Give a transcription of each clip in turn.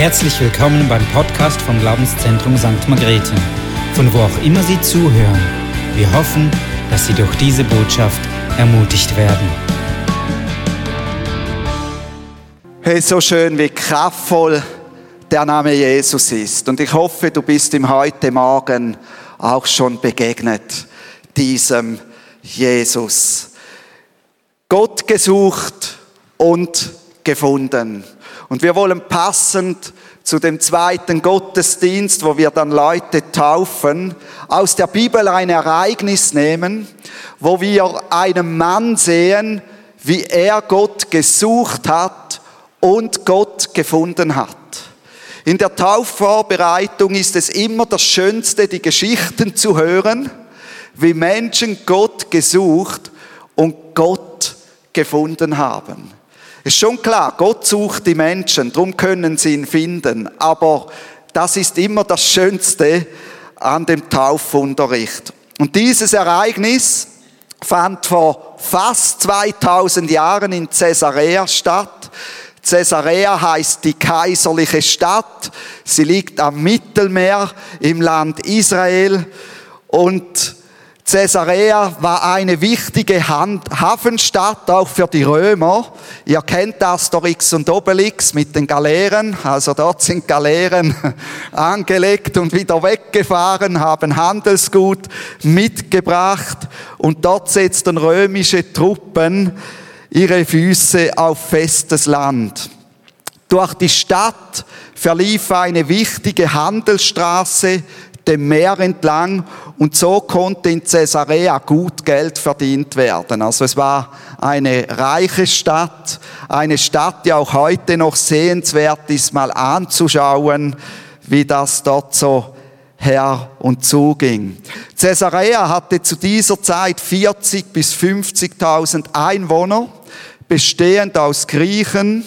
Herzlich willkommen beim Podcast vom Glaubenszentrum St. Margrethe, von wo auch immer Sie zuhören. Wir hoffen, dass Sie durch diese Botschaft ermutigt werden. Hey, so schön, wie kraftvoll der Name Jesus ist. Und ich hoffe, du bist ihm heute Morgen auch schon begegnet, diesem Jesus. Gott gesucht und gefunden. Und wir wollen passend zu dem zweiten Gottesdienst, wo wir dann Leute taufen, aus der Bibel ein Ereignis nehmen, wo wir einen Mann sehen, wie er Gott gesucht hat und Gott gefunden hat. In der Taufvorbereitung ist es immer das Schönste, die Geschichten zu hören, wie Menschen Gott gesucht und Gott gefunden haben. Ist schon klar, Gott sucht die Menschen, darum können sie ihn finden. Aber das ist immer das Schönste an dem Taufunterricht. Und dieses Ereignis fand vor fast 2000 Jahren in Caesarea statt. Caesarea heißt die kaiserliche Stadt. Sie liegt am Mittelmeer im Land Israel und Caesarea war eine wichtige Hafenstadt auch für die Römer. Ihr kennt Asterix und Obelix mit den Galeeren. Also dort sind Galeeren angelegt und wieder weggefahren, haben Handelsgut mitgebracht und dort setzten römische Truppen ihre Füße auf festes Land. Durch die Stadt verlief eine wichtige Handelsstraße dem Meer entlang und so konnte in Caesarea gut Geld verdient werden. Also es war eine reiche Stadt, eine Stadt, die auch heute noch sehenswert ist, mal anzuschauen, wie das dort so her und zuging. Caesarea hatte zu dieser Zeit 40 bis 50.000 Einwohner, bestehend aus Griechen,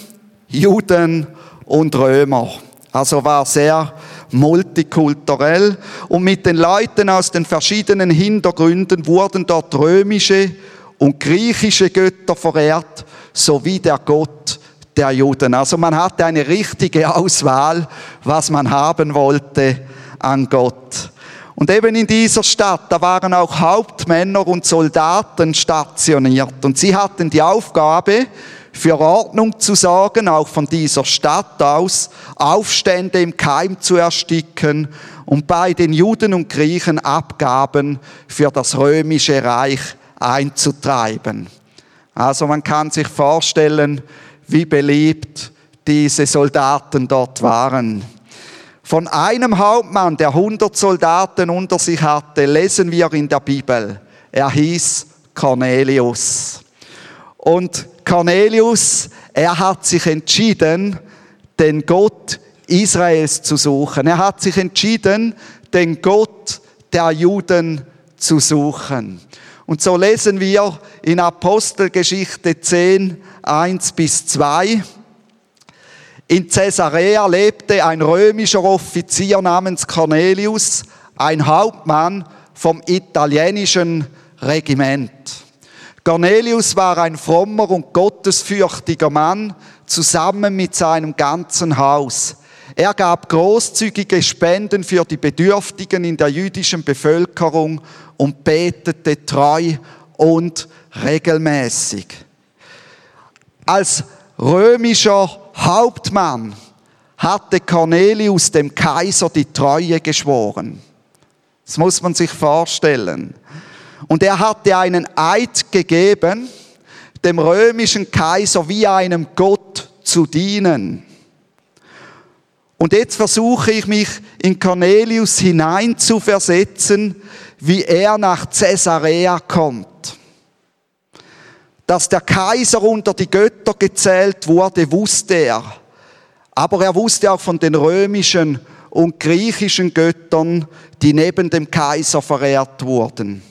Juden und Römer. Also war sehr multikulturell und mit den Leuten aus den verschiedenen Hintergründen wurden dort römische und griechische Götter verehrt, sowie der Gott der Juden. Also man hatte eine richtige Auswahl, was man haben wollte an Gott. Und eben in dieser Stadt, da waren auch Hauptmänner und Soldaten stationiert. Und sie hatten die Aufgabe, für Ordnung zu sorgen, auch von dieser Stadt aus, Aufstände im Keim zu ersticken und bei den Juden und Griechen Abgaben für das römische Reich einzutreiben. Also man kann sich vorstellen, wie beliebt diese Soldaten dort waren. Von einem Hauptmann, der 100 Soldaten unter sich hatte, lesen wir in der Bibel. Er hieß Cornelius. Und Cornelius, er hat sich entschieden, den Gott Israels zu suchen. Er hat sich entschieden, den Gott der Juden zu suchen. Und so lesen wir in Apostelgeschichte 10, 1 bis 2. In Caesarea lebte ein römischer Offizier namens Cornelius, ein Hauptmann vom italienischen Regiment. Cornelius war ein frommer und gottesfürchtiger Mann, zusammen mit seinem ganzen Haus. Er gab großzügige Spenden für die Bedürftigen in der jüdischen Bevölkerung und betete treu und regelmäßig. Als römischer Hauptmann hatte Cornelius dem Kaiser die Treue geschworen. Das muss man sich vorstellen. Und er hatte einen Eid gegeben, dem römischen Kaiser wie einem Gott zu dienen. Und jetzt versuche ich mich in Cornelius hineinzuversetzen, wie er nach Caesarea kommt. Dass der Kaiser unter die Götter gezählt wurde, wusste er. Aber er wusste auch von den römischen und griechischen Göttern, die neben dem Kaiser verehrt wurden.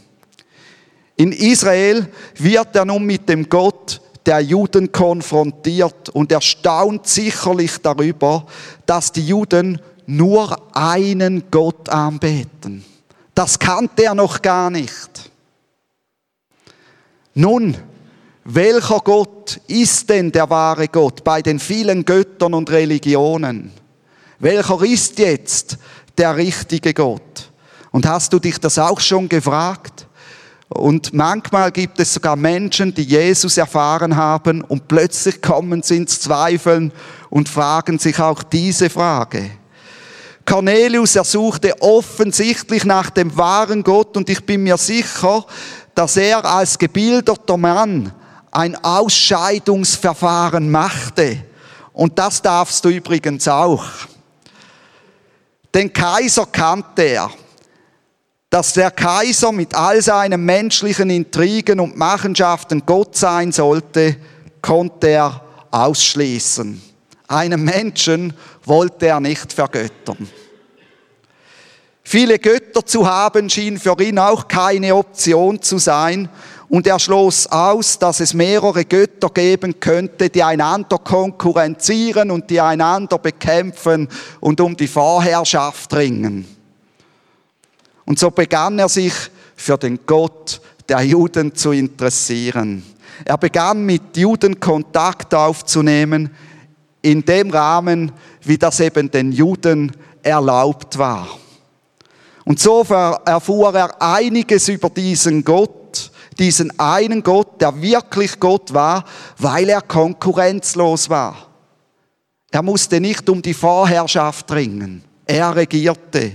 In Israel wird er nun mit dem Gott der Juden konfrontiert und erstaunt sicherlich darüber, dass die Juden nur einen Gott anbeten. Das kannte er noch gar nicht. Nun, welcher Gott ist denn der wahre Gott bei den vielen Göttern und Religionen? Welcher ist jetzt der richtige Gott? Und hast du dich das auch schon gefragt? Und manchmal gibt es sogar Menschen, die Jesus erfahren haben und plötzlich kommen sie ins Zweifeln und fragen sich auch diese Frage. Cornelius ersuchte offensichtlich nach dem wahren Gott und ich bin mir sicher, dass er als gebildeter Mann ein Ausscheidungsverfahren machte. Und das darfst du übrigens auch. Den Kaiser kannte er. Dass der Kaiser mit all seinen menschlichen Intrigen und Machenschaften Gott sein sollte, konnte er ausschließen. Einen Menschen wollte er nicht vergöttern. Viele Götter zu haben schien für ihn auch keine Option zu sein und er schloss aus, dass es mehrere Götter geben könnte, die einander konkurrenzieren und die einander bekämpfen und um die Vorherrschaft ringen. Und so begann er sich für den Gott der Juden zu interessieren. Er begann mit Juden Kontakt aufzunehmen, in dem Rahmen, wie das eben den Juden erlaubt war. Und so erfuhr er einiges über diesen Gott, diesen einen Gott, der wirklich Gott war, weil er konkurrenzlos war. Er musste nicht um die Vorherrschaft ringen. Er regierte.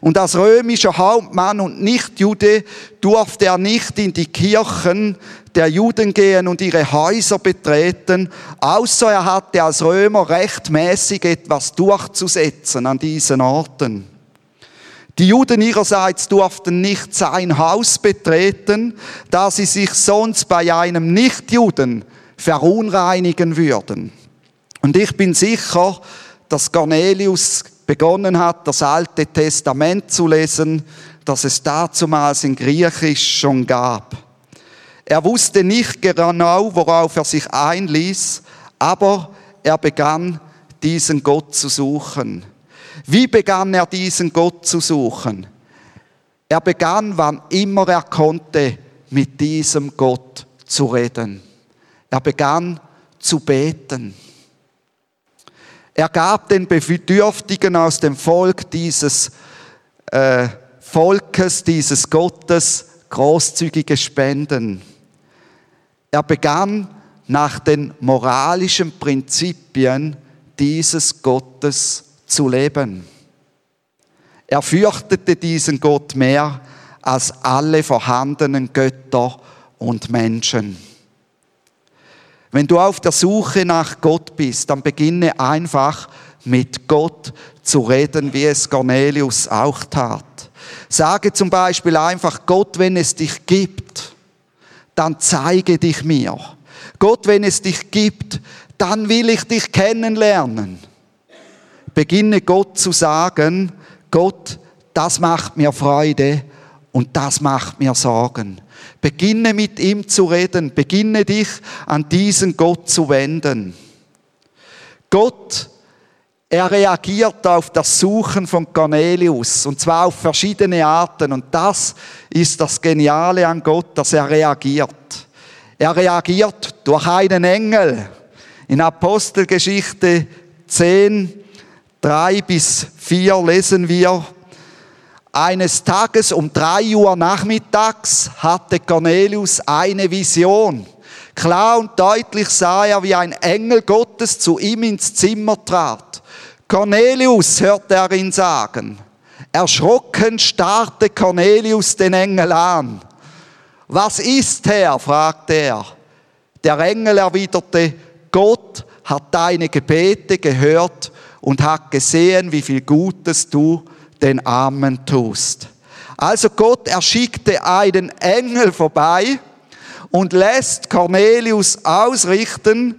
Und als römischer Hauptmann und Nicht-Jude durfte er nicht in die Kirchen der Juden gehen und ihre Häuser betreten, außer er hatte als Römer rechtmäßig etwas durchzusetzen an diesen Orten. Die Juden ihrerseits durften nicht sein Haus betreten, da sie sich sonst bei einem Nichtjuden verunreinigen würden. Und ich bin sicher, dass Cornelius begonnen hat, das Alte Testament zu lesen, das es dazumals in Griechisch schon gab. Er wusste nicht genau, worauf er sich einließ, aber er begann, diesen Gott zu suchen. Wie begann er diesen Gott zu suchen? Er begann, wann immer er konnte, mit diesem Gott zu reden. Er begann zu beten. Er gab den Bedürftigen aus dem Volk dieses äh, Volkes, dieses Gottes, großzügige Spenden. Er begann nach den moralischen Prinzipien dieses Gottes zu leben. Er fürchtete diesen Gott mehr als alle vorhandenen Götter und Menschen. Wenn du auf der Suche nach Gott bist, dann beginne einfach mit Gott zu reden, wie es Cornelius auch tat. Sage zum Beispiel einfach, Gott, wenn es dich gibt, dann zeige dich mir. Gott, wenn es dich gibt, dann will ich dich kennenlernen. Beginne Gott zu sagen, Gott, das macht mir Freude und das macht mir Sorgen. Beginne mit ihm zu reden. Beginne dich an diesen Gott zu wenden. Gott, er reagiert auf das Suchen von Cornelius und zwar auf verschiedene Arten und das ist das Geniale an Gott, dass er reagiert. Er reagiert durch einen Engel. In Apostelgeschichte 10, 3 bis 4 lesen wir, eines Tages um drei Uhr nachmittags hatte Cornelius eine Vision. Klar und deutlich sah er, wie ein Engel Gottes zu ihm ins Zimmer trat. Cornelius, hörte er ihn sagen. Erschrocken starrte Cornelius den Engel an. Was ist, Herr? fragte er. Der Engel erwiderte, Gott hat deine Gebete gehört und hat gesehen, wie viel Gutes du den Armen tust. Also Gott erschickte einen Engel vorbei und lässt Cornelius ausrichten,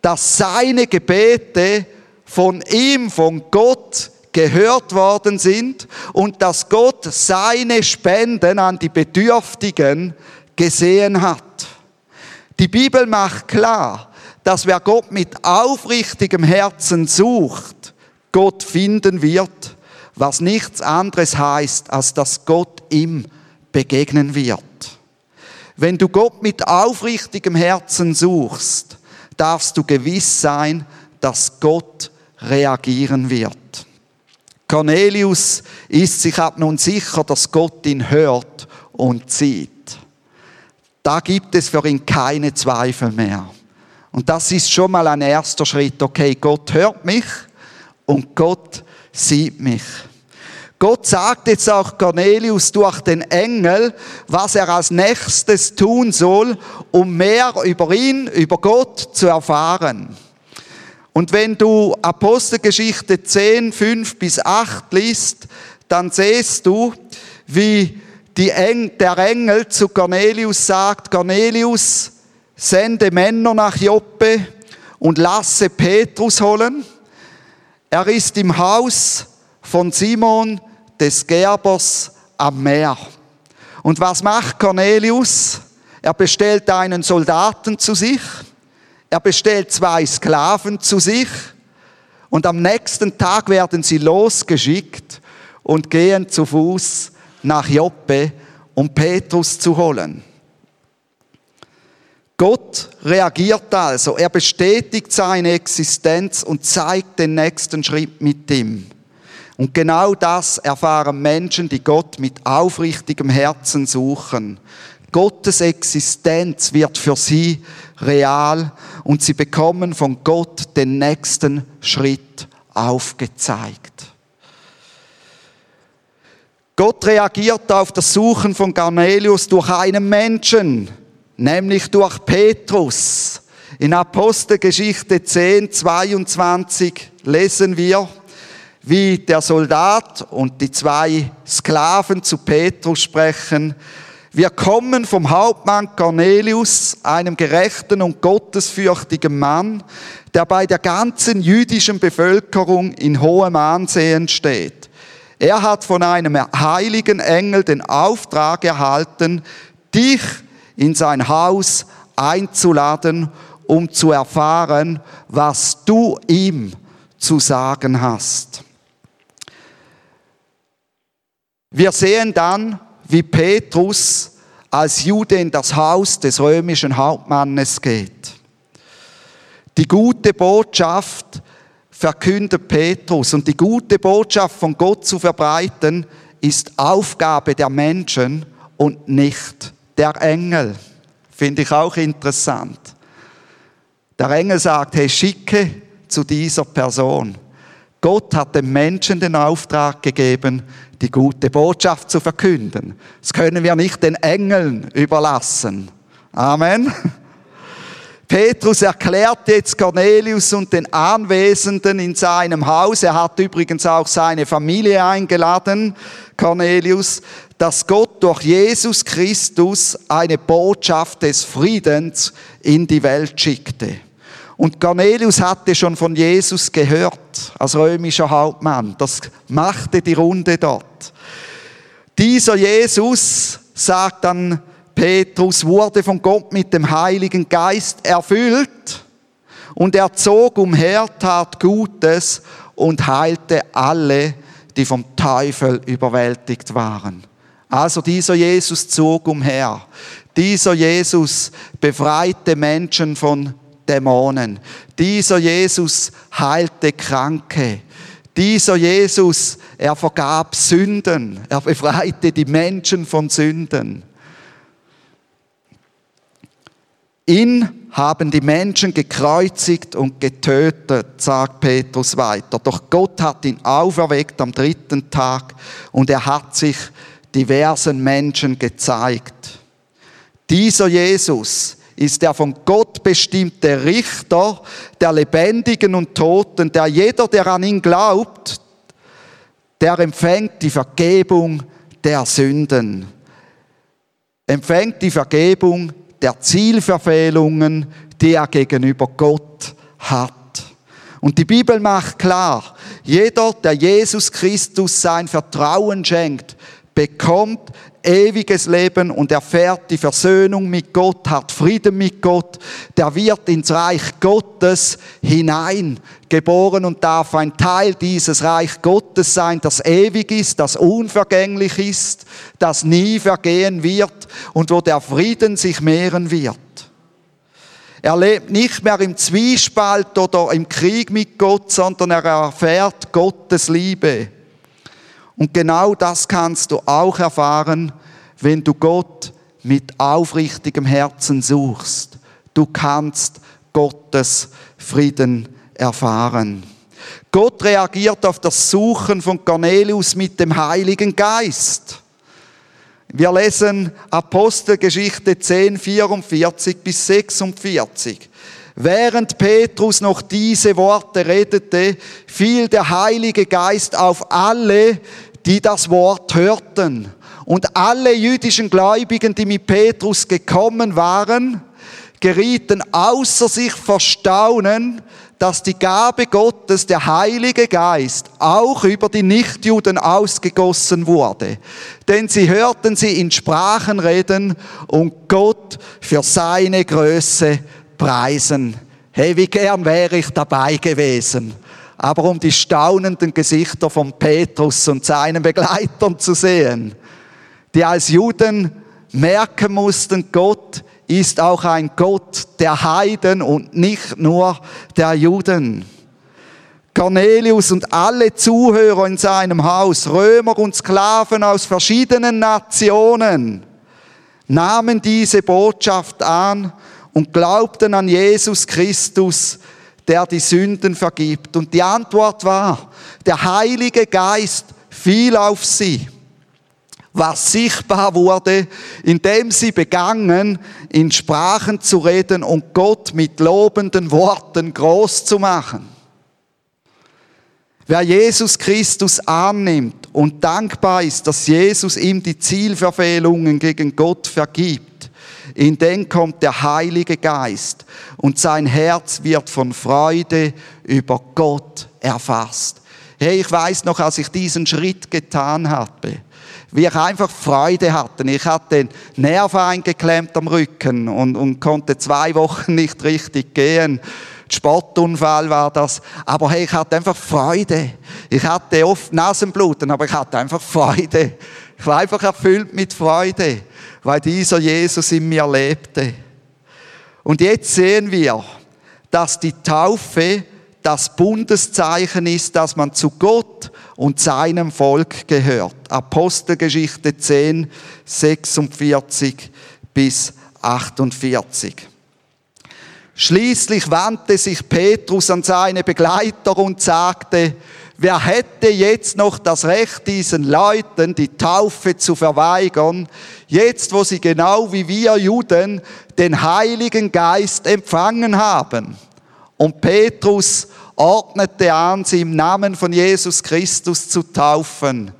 dass seine Gebete von ihm, von Gott gehört worden sind und dass Gott seine Spenden an die Bedürftigen gesehen hat. Die Bibel macht klar, dass wer Gott mit aufrichtigem Herzen sucht, Gott finden wird was nichts anderes heißt, als dass Gott ihm begegnen wird. Wenn du Gott mit aufrichtigem Herzen suchst, darfst du gewiss sein, dass Gott reagieren wird. Cornelius ist sich ab nun sicher, dass Gott ihn hört und sieht. Da gibt es für ihn keine Zweifel mehr. Und das ist schon mal ein erster Schritt. Okay, Gott hört mich und Gott sieht mich. Gott sagt jetzt auch Cornelius durch den Engel, was er als nächstes tun soll, um mehr über ihn, über Gott zu erfahren. Und wenn du Apostelgeschichte 10, 5 bis 8 liest, dann siehst du, wie Eng der Engel zu Cornelius sagt, Cornelius, sende Männer nach Joppe und lasse Petrus holen. Er ist im Haus von Simon, des Gerbers am Meer. Und was macht Cornelius? Er bestellt einen Soldaten zu sich, er bestellt zwei Sklaven zu sich und am nächsten Tag werden sie losgeschickt und gehen zu Fuß nach Joppe, um Petrus zu holen. Gott reagiert also, er bestätigt seine Existenz und zeigt den nächsten Schritt mit ihm. Und genau das erfahren Menschen, die Gott mit aufrichtigem Herzen suchen. Gottes Existenz wird für sie real und sie bekommen von Gott den nächsten Schritt aufgezeigt. Gott reagiert auf das Suchen von Cornelius durch einen Menschen, nämlich durch Petrus. In Apostelgeschichte 10, 22 lesen wir, wie der Soldat und die zwei Sklaven zu Petrus sprechen. Wir kommen vom Hauptmann Cornelius, einem gerechten und gottesfürchtigen Mann, der bei der ganzen jüdischen Bevölkerung in hohem Ansehen steht. Er hat von einem heiligen Engel den Auftrag erhalten, dich in sein Haus einzuladen, um zu erfahren, was du ihm zu sagen hast. Wir sehen dann, wie Petrus als Jude in das Haus des römischen Hauptmannes geht. Die gute Botschaft verkündet Petrus und die gute Botschaft von Gott zu verbreiten ist Aufgabe der Menschen und nicht der Engel. Finde ich auch interessant. Der Engel sagt, hey, schicke zu dieser Person. Gott hat dem Menschen den Auftrag gegeben, die gute Botschaft zu verkünden. Das können wir nicht den Engeln überlassen. Amen. Petrus erklärt jetzt Cornelius und den Anwesenden in seinem Haus, er hat übrigens auch seine Familie eingeladen, Cornelius, dass Gott durch Jesus Christus eine Botschaft des Friedens in die Welt schickte. Und Cornelius hatte schon von Jesus gehört, als römischer Hauptmann. Das machte die Runde dort. Dieser Jesus, sagt dann Petrus, wurde von Gott mit dem Heiligen Geist erfüllt und er zog umher, tat Gutes und heilte alle, die vom Teufel überwältigt waren. Also dieser Jesus zog umher. Dieser Jesus befreite Menschen von Dämonen. Dieser Jesus heilte Kranke. Dieser Jesus, er vergab Sünden. Er befreite die Menschen von Sünden. Ihn haben die Menschen gekreuzigt und getötet, sagt Petrus weiter. Doch Gott hat ihn auferweckt am dritten Tag und er hat sich diversen Menschen gezeigt. Dieser Jesus, ist der von Gott bestimmte Richter der Lebendigen und Toten, der jeder, der an ihn glaubt, der empfängt die Vergebung der Sünden, empfängt die Vergebung der Zielverfehlungen, die er gegenüber Gott hat. Und die Bibel macht klar, jeder, der Jesus Christus sein Vertrauen schenkt, bekommt ewiges Leben und erfährt die Versöhnung mit Gott, hat Frieden mit Gott, der wird ins Reich Gottes hineingeboren und darf ein Teil dieses Reich Gottes sein, das ewig ist, das unvergänglich ist, das nie vergehen wird und wo der Frieden sich mehren wird. Er lebt nicht mehr im Zwiespalt oder im Krieg mit Gott, sondern er erfährt Gottes Liebe. Und genau das kannst du auch erfahren, wenn du Gott mit aufrichtigem Herzen suchst. Du kannst Gottes Frieden erfahren. Gott reagiert auf das Suchen von Cornelius mit dem Heiligen Geist. Wir lesen Apostelgeschichte 10, 44 bis 46. Während Petrus noch diese Worte redete, fiel der Heilige Geist auf alle, die das Wort hörten. Und alle jüdischen Gläubigen, die mit Petrus gekommen waren, gerieten außer sich vor Staunen, dass die Gabe Gottes, der Heilige Geist, auch über die Nichtjuden ausgegossen wurde. Denn sie hörten sie in Sprachen reden und Gott für seine Größe preisen. Hey, wie gern wäre ich dabei gewesen. Aber um die staunenden Gesichter von Petrus und seinen Begleitern zu sehen, die als Juden merken mussten, Gott ist auch ein Gott der Heiden und nicht nur der Juden. Cornelius und alle Zuhörer in seinem Haus, Römer und Sklaven aus verschiedenen Nationen, nahmen diese Botschaft an und glaubten an Jesus Christus, der die Sünden vergibt. Und die Antwort war, der Heilige Geist fiel auf sie was sichtbar wurde, indem sie begangen, in Sprachen zu reden und Gott mit lobenden Worten groß zu machen. Wer Jesus Christus annimmt und dankbar ist, dass Jesus ihm die Zielverfehlungen gegen Gott vergibt, in den kommt der Heilige Geist und sein Herz wird von Freude über Gott erfasst. Hey, ich weiß noch, als ich diesen Schritt getan habe, wie ich einfach Freude hatte. Ich hatte den Nerv eingeklemmt am Rücken und, und konnte zwei Wochen nicht richtig gehen. Spottunfall war das. Aber hey, ich hatte einfach Freude. Ich hatte oft Nasenbluten, aber ich hatte einfach Freude. Ich war einfach erfüllt mit Freude, weil dieser Jesus in mir lebte. Und jetzt sehen wir, dass die Taufe das Bundeszeichen ist, dass man zu Gott und seinem Volk gehört. Apostelgeschichte 10, 46 bis 48. Schließlich wandte sich Petrus an seine Begleiter und sagte, wer hätte jetzt noch das Recht, diesen Leuten die Taufe zu verweigern, jetzt wo sie genau wie wir Juden den Heiligen Geist empfangen haben? Und Petrus ordnete an, sie im Namen von Jesus Christus zu taufen.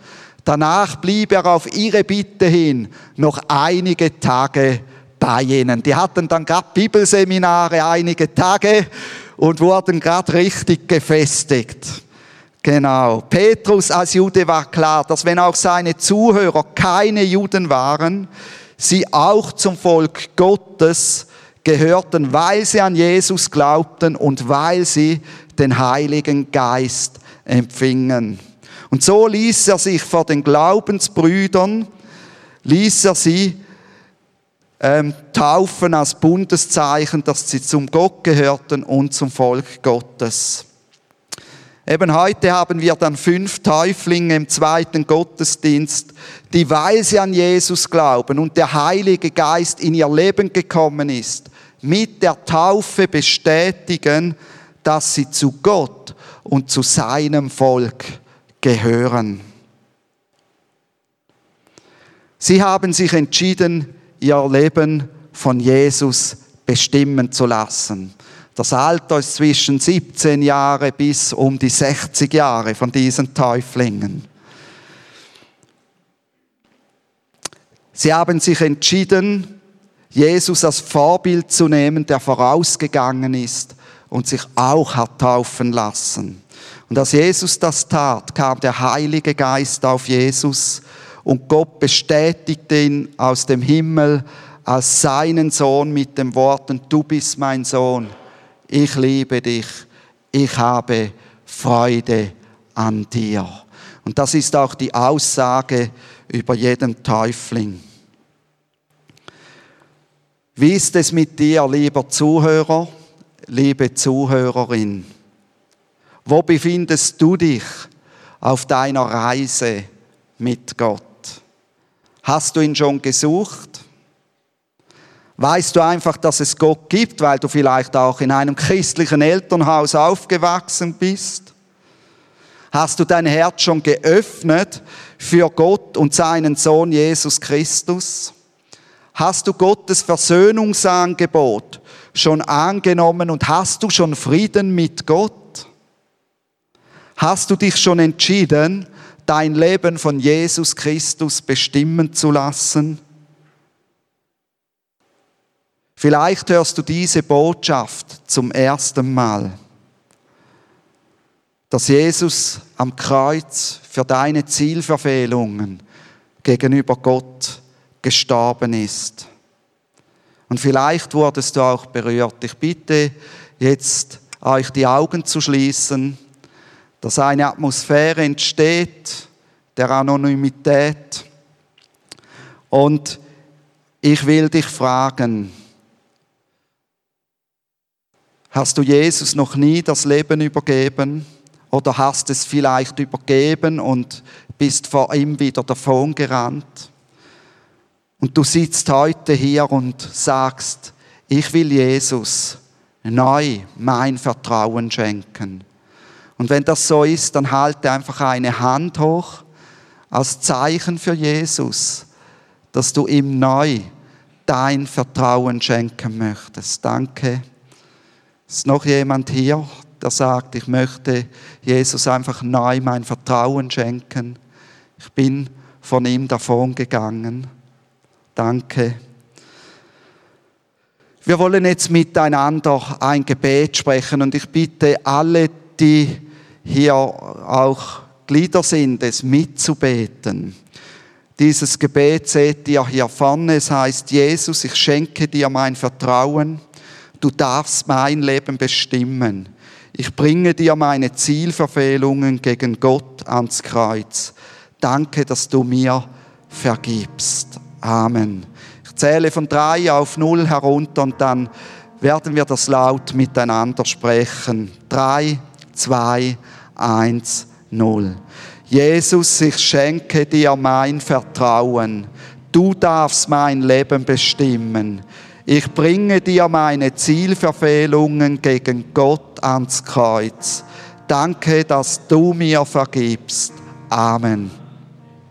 Danach blieb er auf ihre Bitte hin noch einige Tage bei ihnen. Die hatten dann gerade Bibelseminare einige Tage und wurden gerade richtig gefestigt. Genau. Petrus als Jude war klar, dass wenn auch seine Zuhörer keine Juden waren, sie auch zum Volk Gottes gehörten, weil sie an Jesus glaubten und weil sie den Heiligen Geist empfingen. Und so ließ er sich vor den Glaubensbrüdern, ließ er sie ähm, taufen als Bundeszeichen, dass sie zum Gott gehörten und zum Volk Gottes. Eben heute haben wir dann fünf Täuflinge im zweiten Gottesdienst, die, weil sie an Jesus glauben und der Heilige Geist in ihr Leben gekommen ist, mit der Taufe bestätigen, dass sie zu Gott und zu seinem Volk gehören. Sie haben sich entschieden, ihr Leben von Jesus bestimmen zu lassen. Das Alter ist zwischen 17 Jahre bis um die 60 Jahre von diesen Täuflingen. Sie haben sich entschieden, Jesus als Vorbild zu nehmen, der vorausgegangen ist und sich auch hat taufen lassen. Und als Jesus das tat, kam der Heilige Geist auf Jesus und Gott bestätigte ihn aus dem Himmel als seinen Sohn mit den Worten, du bist mein Sohn, ich liebe dich, ich habe Freude an dir. Und das ist auch die Aussage über jeden Täufling. Wie ist es mit dir, lieber Zuhörer, liebe Zuhörerin? Wo befindest du dich auf deiner Reise mit Gott? Hast du ihn schon gesucht? Weißt du einfach, dass es Gott gibt, weil du vielleicht auch in einem christlichen Elternhaus aufgewachsen bist? Hast du dein Herz schon geöffnet für Gott und seinen Sohn Jesus Christus? Hast du Gottes Versöhnungsangebot schon angenommen und hast du schon Frieden mit Gott? Hast du dich schon entschieden, dein Leben von Jesus Christus bestimmen zu lassen? Vielleicht hörst du diese Botschaft zum ersten Mal, dass Jesus am Kreuz für deine Zielverfehlungen gegenüber Gott gestorben ist. Und vielleicht wurdest du auch berührt. Ich bitte jetzt euch die Augen zu schließen, dass eine Atmosphäre entsteht der Anonymität. Und ich will dich fragen, Hast du Jesus noch nie das Leben übergeben? Oder hast es vielleicht übergeben und bist vor ihm wieder davon gerannt? Und du sitzt heute hier und sagst, ich will Jesus neu mein Vertrauen schenken. Und wenn das so ist, dann halte einfach eine Hand hoch als Zeichen für Jesus, dass du ihm neu dein Vertrauen schenken möchtest. Danke. Ist noch jemand hier, der sagt, ich möchte Jesus einfach neu mein Vertrauen schenken? Ich bin von ihm davon gegangen. Danke. Wir wollen jetzt miteinander ein Gebet sprechen und ich bitte alle, die hier auch Glieder sind, es mitzubeten. Dieses Gebet seht ihr hier vorne. Es heißt, Jesus, ich schenke dir mein Vertrauen du darfst mein Leben bestimmen. Ich bringe dir meine Zielverfehlungen gegen Gott ans Kreuz. Danke, dass du mir vergibst. Amen. Ich zähle von drei auf null herunter und dann werden wir das laut miteinander sprechen. Drei, zwei, eins, null. Jesus, ich schenke dir mein Vertrauen. Du darfst mein Leben bestimmen. Ich bringe dir meine Zielverfehlungen gegen Gott ans Kreuz. Danke, dass du mir vergibst. Amen.